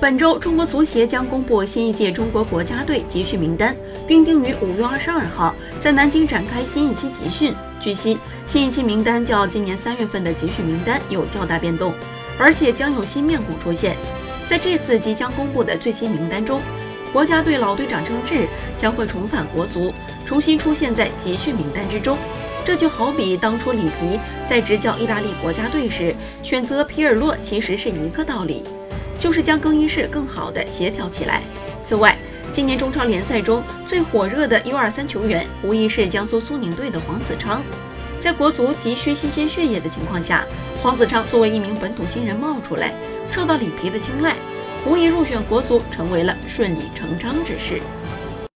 本周，中国足协将公布新一届中国国家队集训名单，并定于五月二十二号在南京展开新一期集训。据悉，新一期名单较今年三月份的集训名单有较大变动，而且将有新面孔出现。在这次即将公布的最新名单中，国家队老队长郑智将会重返国足，重新出现在集训名单之中。这就好比当初里皮在执教意大利国家队时选择皮尔洛，其实是一个道理。就是将更衣室更好的协调起来。此外，今年中超联赛中最火热的 U23 球员，无疑是江苏苏宁队的黄子昌。在国足急需新鲜血液的情况下，黄子昌作为一名本土新人冒出来，受到里皮的青睐，无疑入选国足成为了顺理成章之事。